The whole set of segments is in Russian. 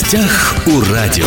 гостях у радио.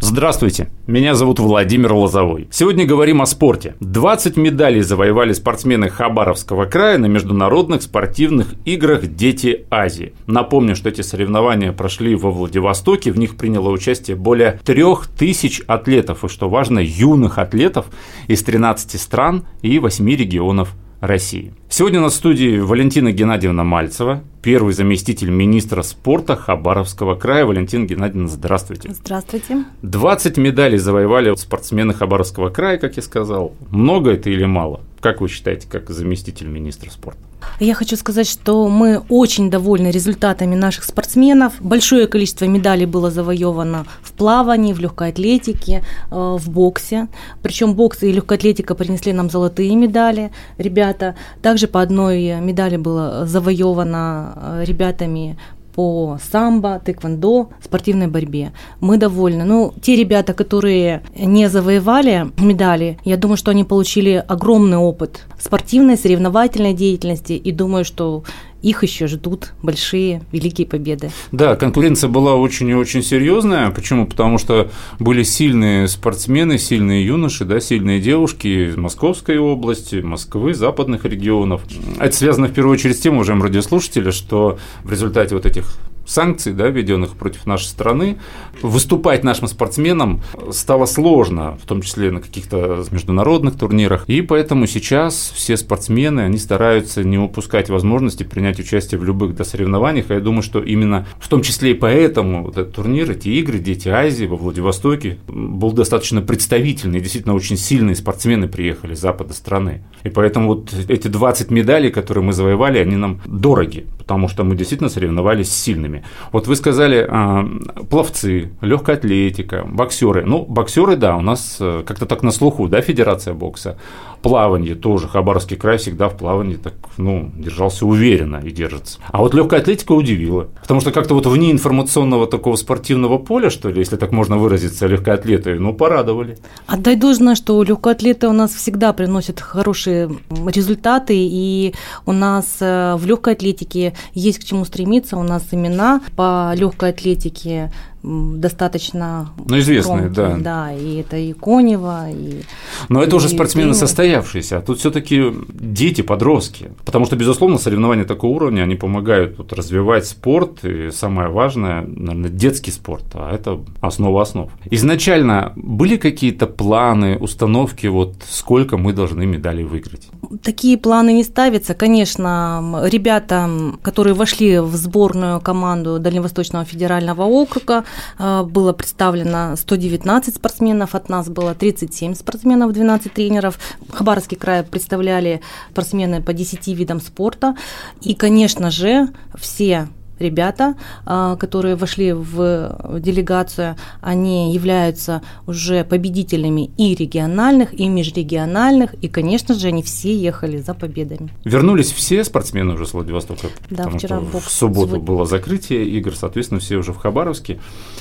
Здравствуйте, меня зовут Владимир Лозовой. Сегодня говорим о спорте. 20 медалей завоевали спортсмены Хабаровского края на международных спортивных играх «Дети Азии». Напомню, что эти соревнования прошли во Владивостоке, в них приняло участие более 3000 атлетов, и что важно, юных атлетов из 13 стран и 8 регионов России. Сегодня на студии Валентина Геннадьевна Мальцева, первый заместитель министра спорта Хабаровского края. Валентина Геннадьевна, здравствуйте. Здравствуйте. 20 медалей завоевали спортсмены Хабаровского края, как я сказал. Много это или мало? Как вы считаете, как заместитель министра спорта? Я хочу сказать, что мы очень довольны результатами наших спортсменов. Большое количество медалей было завоевано в плавании, в легкой атлетике, э, в боксе. Причем бокс и легкая атлетика принесли нам золотые медали, ребята. Также по одной медали было завоевано э, ребятами по самбо, тэквондо, спортивной борьбе. Мы довольны. Ну, те ребята, которые не завоевали медали, я думаю, что они получили огромный опыт спортивной, соревновательной деятельности и думаю, что их еще ждут большие, великие победы. Да, конкуренция была очень и очень серьезная. Почему? Потому что были сильные спортсмены, сильные юноши, да, сильные девушки из Московской области, Москвы, западных регионов. Это связано в первую очередь с тем, уважаемые радиослушатели, что в результате вот этих санкций, да, введенных против нашей страны, выступать нашим спортсменам стало сложно, в том числе на каких-то международных турнирах. И поэтому сейчас все спортсмены, они стараются не упускать возможности принять участие в любых да, соревнованиях. А я думаю, что именно в том числе и поэтому вот этот турнир, эти игры, Дети Азии во Владивостоке, был достаточно представительный. Действительно, очень сильные спортсмены приехали с запада страны. И поэтому вот эти 20 медалей, которые мы завоевали, они нам дороги, потому что мы действительно соревновались с сильными. Вот вы сказали, э, пловцы, легкая атлетика, боксеры. Ну, боксеры, да, у нас э, как-то так на слуху, да, Федерация бокса. Плавание тоже, Хабаровский край всегда в плавании так, ну, держался уверенно и держится. А вот легкая атлетика удивила, потому что как-то вот вне информационного такого спортивного поля, что ли, если так можно выразиться, легкоатлеты, ну, порадовали. Отдай должное, что легкоатлеты у нас всегда приносят хорошие результаты, и у нас э, в легкой атлетике есть к чему стремиться, у нас имена по легкой атлетике достаточно ну, известные, громкие, да. Да, и это и Конева, и Но это и уже спортсмены состоявшиеся, а тут все таки дети, подростки. Потому что, безусловно, соревнования такого уровня, они помогают вот, развивать спорт, и самое важное, наверное, детский спорт, а это основа основ. Изначально были какие-то планы, установки, вот сколько мы должны медалей выиграть? Такие планы не ставятся. Конечно, ребята, которые вошли в сборную команду Дальневосточного федерального округа, было представлено 119 спортсменов, от нас было 37 спортсменов, 12 тренеров. Хабаровский край представляли спортсмены по 10 видам спорта. И, конечно же, все ребята, а, которые вошли в делегацию, они являются уже победителями и региональных, и межрегиональных, и, конечно же, они все ехали за победами. Вернулись все спортсмены уже с Владивостока? Да, потому вчера что в, бокс в субботу сегодня. было закрытие игр, соответственно, все уже в Хабаровске.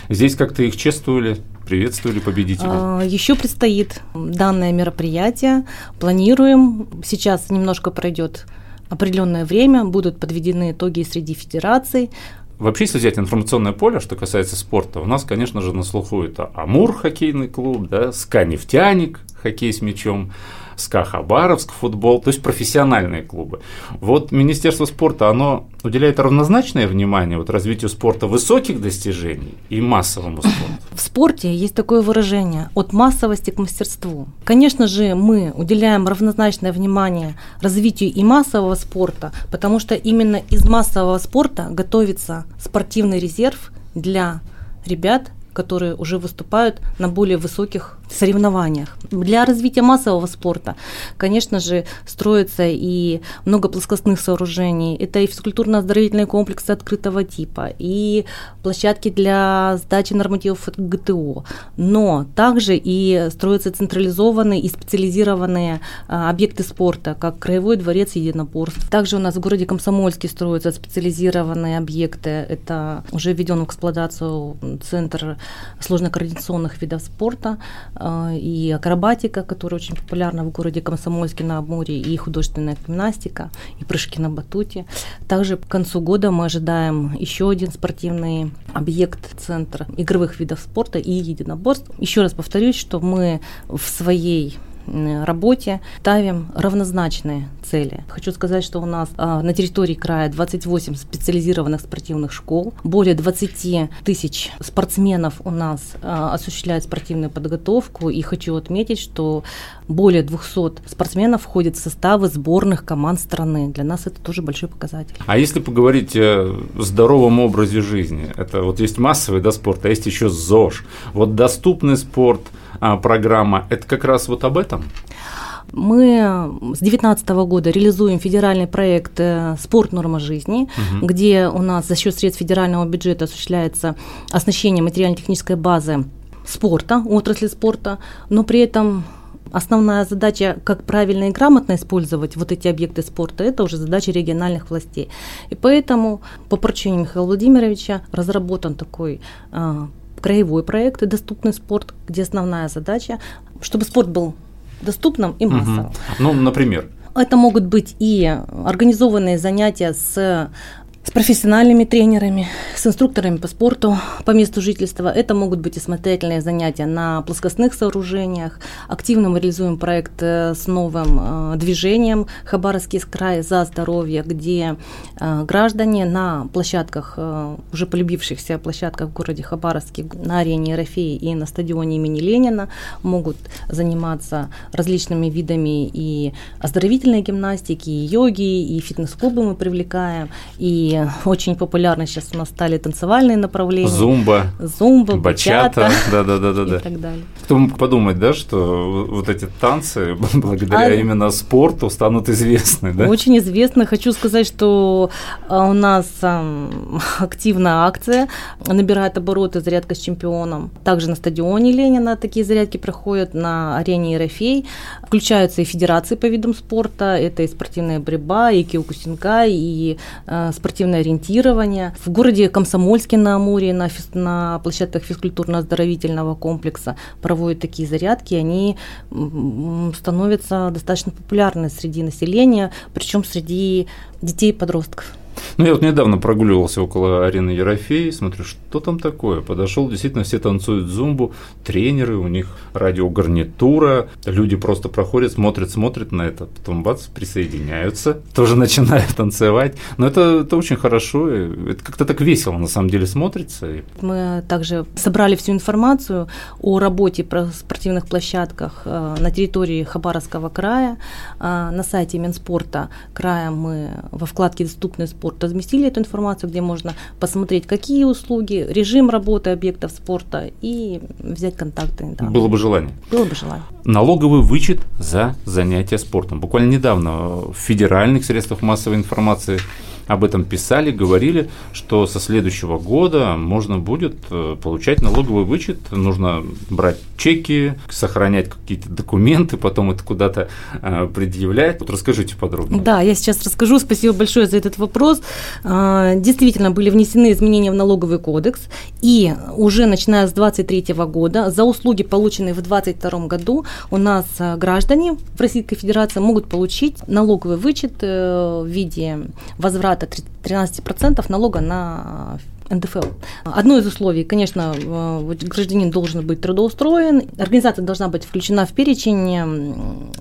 Здесь как-то их чествовали, приветствовали победителей? А, Еще предстоит данное мероприятие. Планируем. Сейчас немножко пройдет определенное время, будут подведены итоги среди федераций. Вообще, если взять информационное поле, что касается спорта, у нас, конечно же, на слуху это Амур хоккейный клуб, да, СКА Нефтяник, хоккей с мячом, СКА Хабаровск, футбол, то есть профессиональные клубы. Вот Министерство спорта, оно уделяет равнозначное внимание вот развитию спорта высоких достижений и массовому спорту. В спорте есть такое выражение «от массовости к мастерству». Конечно же, мы уделяем равнозначное внимание развитию и массового спорта, потому что именно из массового спорта готовится спортивный резерв для ребят, которые уже выступают на более высоких соревнованиях. Для развития массового спорта, конечно же, строится и много плоскостных сооружений. Это и физкультурно-оздоровительные комплексы открытого типа, и площадки для сдачи нормативов ГТО. Но также и строятся централизованные и специализированные а, объекты спорта, как Краевой дворец единоборств. Также у нас в городе Комсомольске строятся специализированные объекты. Это уже введен в эксплуатацию центр сложно-координационных видов спорта, и акробатика, которая очень популярна в городе Комсомольске на Амуре, и художественная гимнастика, и прыжки на батуте. Также к концу года мы ожидаем еще один спортивный объект центра игровых видов спорта и единоборств. Еще раз повторюсь, что мы в своей работе ставим равнозначные цели. Хочу сказать, что у нас а, на территории края 28 специализированных спортивных школ, более 20 тысяч спортсменов у нас а, осуществляют спортивную подготовку, и хочу отметить, что более 200 спортсменов входят в составы сборных команд страны. Для нас это тоже большой показатель. А если поговорить о здоровом образе жизни, это вот есть массовый да, спорт, а есть еще ЗОЖ. Вот доступный спорт – программа, это как раз вот об этом? Мы с 2019 года реализуем федеральный проект э, «Спорт. Норма жизни», угу. где у нас за счет средств федерального бюджета осуществляется оснащение материально-технической базы спорта, отрасли спорта, но при этом Основная задача, как правильно и грамотно использовать вот эти объекты спорта, это уже задача региональных властей. И поэтому по поручению Михаила Владимировича разработан такой э, краевой проект «Доступный спорт», где основная задача, чтобы спорт был доступным и массовым. Угу. Ну, например? Это могут быть и организованные занятия с с профессиональными тренерами, с инструкторами по спорту по месту жительства. Это могут быть и самостоятельные занятия на плоскостных сооружениях. Активно мы реализуем проект э, с новым э, движением «Хабаровский край за здоровье», где э, граждане на площадках, уже полюбившихся площадках в городе Хабаровске, на арене Ерофеи и на стадионе имени Ленина могут заниматься различными видами и оздоровительной гимнастики, и йоги, и фитнес-клубы мы привлекаем, и очень популярны сейчас у нас стали танцевальные направления. Зумба. Зумба, бачата. Да, да, да, да, да. И так далее. Кто мог подумать, да, что вот эти танцы благодаря а... именно спорту станут известны, да? Очень известны. Хочу сказать, что а, у нас активная акция набирает обороты зарядка с чемпионом. Также на стадионе Ленина такие зарядки проходят, на арене Ерофей. Включаются и федерации по видам спорта, это и спортивная борьба, и киокусинка, и э, спортивная спортивное ориентирование. В городе Комсомольске на Амуре на, физ, на площадках физкультурно-оздоровительного комплекса проводят такие зарядки, они становятся достаточно популярны среди населения, причем среди детей и подростков. Ну, я вот недавно прогуливался около арены Ерофеи, смотрю, что там такое. Подошел, действительно, все танцуют зумбу, тренеры, у них радиогарнитура, люди просто проходят, смотрят, смотрят на это, потом бац, присоединяются, тоже начинают танцевать. Но это, это очень хорошо, это как-то так весело на самом деле смотрится. Мы также собрали всю информацию о работе про спортивных площадках э, на территории Хабаровского края. Э, на сайте Минспорта края мы во вкладке «Доступный спорт» спорт разместили эту информацию, где можно посмотреть, какие услуги, режим работы объектов спорта и взять контакты. Да. Было бы желание. Было бы желание. Налоговый вычет за занятия спортом. Буквально недавно в федеральных средствах массовой информации об этом писали, говорили, что со следующего года можно будет э, получать налоговый вычет, нужно брать чеки, сохранять какие-то документы, потом это куда-то э, предъявлять. Вот расскажите подробнее. Да, я сейчас расскажу. Спасибо большое за этот вопрос. А, действительно, были внесены изменения в налоговый кодекс, и уже начиная с 2023 года за услуги, полученные в 2022 году, у нас э, граждане в Российской Федерации могут получить налоговый вычет в виде возврата возврата 13% налога на НДФЛ. Одно из условий, конечно, э, гражданин должен быть трудоустроен, организация должна быть включена в перечень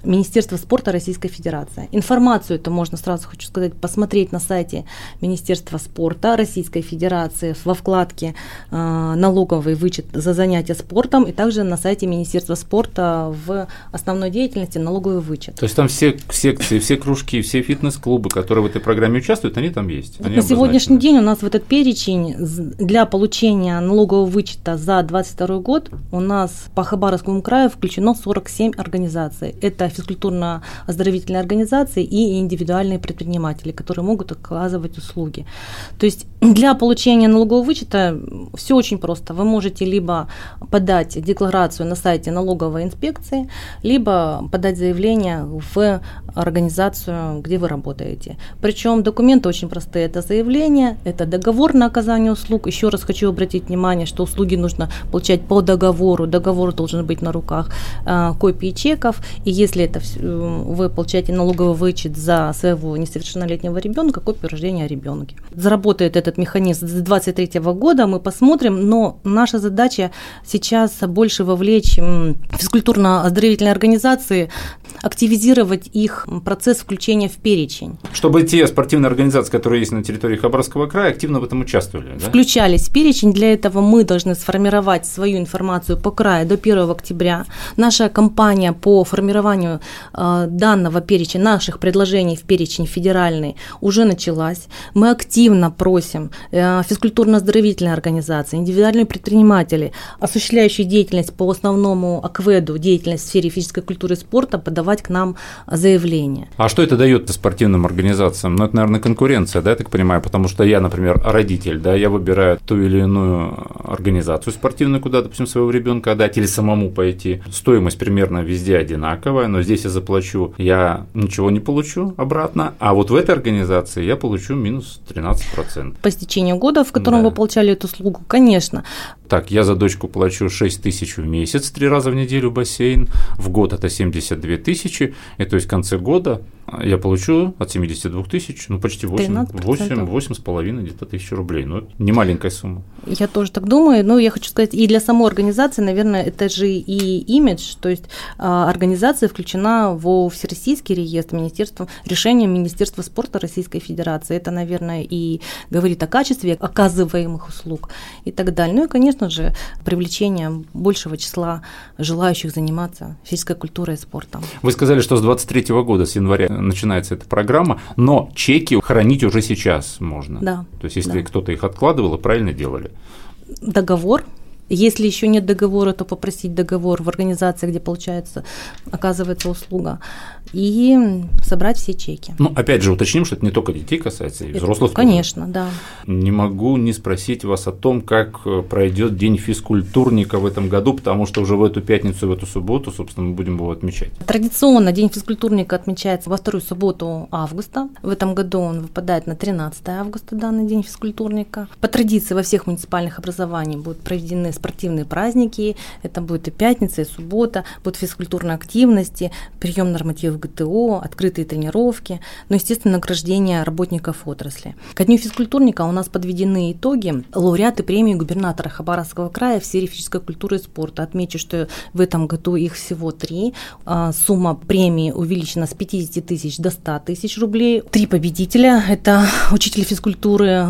Министерства спорта Российской Федерации. Информацию это можно сразу хочу сказать посмотреть на сайте Министерства спорта Российской Федерации во вкладке э, налоговый вычет за занятия спортом и также на сайте Министерства спорта в основной деятельности налоговый вычет. То есть там все секции, все кружки, все фитнес-клубы, которые в этой программе участвуют, они там есть. Они на сегодняшний день у нас в этот перечень для получения налогового вычета за 2022 год у нас по Хабаровскому краю включено 47 организаций. Это физкультурно-оздоровительные организации и индивидуальные предприниматели, которые могут оказывать услуги. То есть Для получения налогового вычета все очень просто. Вы можете либо подать декларацию на сайте налоговой инспекции, либо подать заявление в организацию, где вы работаете. Причем документы очень простые. Это заявление, это договор на оказание услуг. Еще раз хочу обратить внимание, что услуги нужно получать по договору. Договор должен быть на руках, а, копии чеков. И если это вы получаете налоговый вычет за своего несовершеннолетнего ребенка, копию рождения о ребенке. Заработает это этот механизм с 2023 года, мы посмотрим, но наша задача сейчас больше вовлечь физкультурно-оздоровительные организации, активизировать их процесс включения в перечень. Чтобы те спортивные организации, которые есть на территории Хабаровского края, активно в этом участвовали. Да? Включались в перечень. Для этого мы должны сформировать свою информацию по краю до 1 октября. Наша кампания по формированию э, данного перечня, наших предложений в перечень федеральный уже началась. Мы активно просим э, физкультурно-оздоровительные организации, индивидуальные предприниматели, осуществляющие деятельность по основному АКВЭДу, деятельность в сфере физической культуры и спорта, подавать к нам заявление. А что это дает спортивным организациям? Ну, это, наверное, конкуренция, да, я так понимаю, потому что я, например, родитель, да, я выбираю ту или иную организацию спортивную, куда, допустим, своего ребенка отдать или самому пойти. Стоимость примерно везде одинаковая, но здесь я заплачу, я ничего не получу обратно, а вот в этой организации я получу минус 13%. По стечению года, в котором да. вы получали эту услугу, конечно, так, я за дочку плачу 6 тысяч в месяц, три раза в неделю бассейн, в год это 72 тысячи, и то есть в конце года я получу от 72 тысяч, ну, почти 8, 8, 8 с половиной где-то тысяч рублей. Ну, не маленькая сумма. Я тоже так думаю. Но я хочу сказать, и для самой организации, наверное, это же и имидж, то есть а, организация включена во Всероссийский реестр Министерства, решением Министерства спорта Российской Федерации. Это, наверное, и говорит о качестве оказываемых услуг и так далее. Ну и, конечно же, привлечение большего числа желающих заниматься физической культурой и спортом. Вы сказали, что с 23 года, с января начинается эта программа, но чеки хранить уже сейчас можно. Да. То есть, если да. кто-то их откладывал правильно делали. Договор если еще нет договора, то попросить договор в организации, где получается, оказывается услуга, и собрать все чеки. Ну, опять же, уточним, что это не только детей касается, и взрослых. Конечно, тоже. да. Не могу не спросить вас о том, как э, пройдет день физкультурника в этом году, потому что уже в эту пятницу в эту субботу, собственно, мы будем его отмечать. Традиционно день физкультурника отмечается во вторую субботу августа. В этом году он выпадает на 13 августа, данный день физкультурника. По традиции во всех муниципальных образованиях будут проведены спортивные праздники, это будет и пятница, и суббота, будут физкультурные активности, прием нормативов ГТО, открытые тренировки, ну, естественно, награждение работников отрасли. Ко дню физкультурника у нас подведены итоги лауреаты премии губернатора Хабаровского края в сфере физической культуры и спорта. Отмечу, что в этом году их всего три. А, сумма премии увеличена с 50 тысяч до 100 тысяч рублей. Три победителя – это учитель физкультуры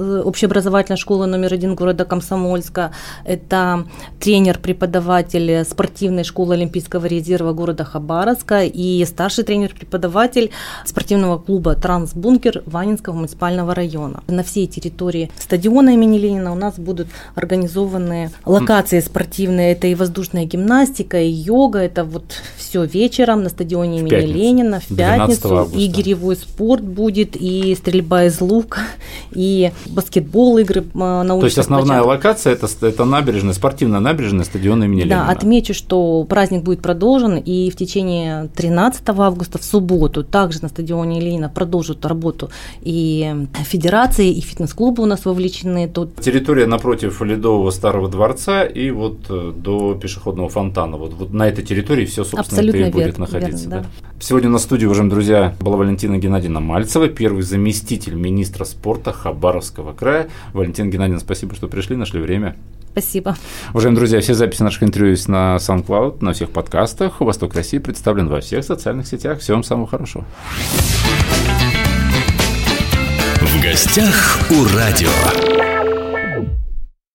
э, общеобразовательной школы номер один города Комсомольска, это тренер-преподаватель спортивной школы Олимпийского резерва города Хабаровска и старший тренер-преподаватель спортивного клуба «Трансбункер» Ванинского муниципального района. На всей территории стадиона имени Ленина у нас будут организованы локации спортивные. Это и воздушная гимнастика, и йога. Это вот все вечером на стадионе имени пятницу. Ленина в пятницу. И гиревой спорт будет, и стрельба из лука, и баскетбол игры на улице. То есть основная локация это, это на набережная, спортивная набережная стадиона имени Ленина. Да, отмечу, что праздник будет продолжен, и в течение 13 августа, в субботу, также на стадионе Ленина продолжат работу и федерации, и фитнес-клубы у нас вовлечены тут. Территория напротив Ледового старого дворца и вот э, до пешеходного фонтана. Вот, вот на этой территории все, собственно, Абсолютно это и будет верно, находиться. Верно, да. Да. Сегодня на студии, уважаемые друзья, была Валентина Геннадьевна Мальцева, первый заместитель министра спорта Хабаровского края. Валентина Геннадьевна, спасибо, что пришли, нашли время. Спасибо. Уважаемые друзья, все записи наших интервью есть на SoundCloud, на всех подкастах. Восток России представлен во всех социальных сетях. Всего вам самого хорошего. В гостях у радио.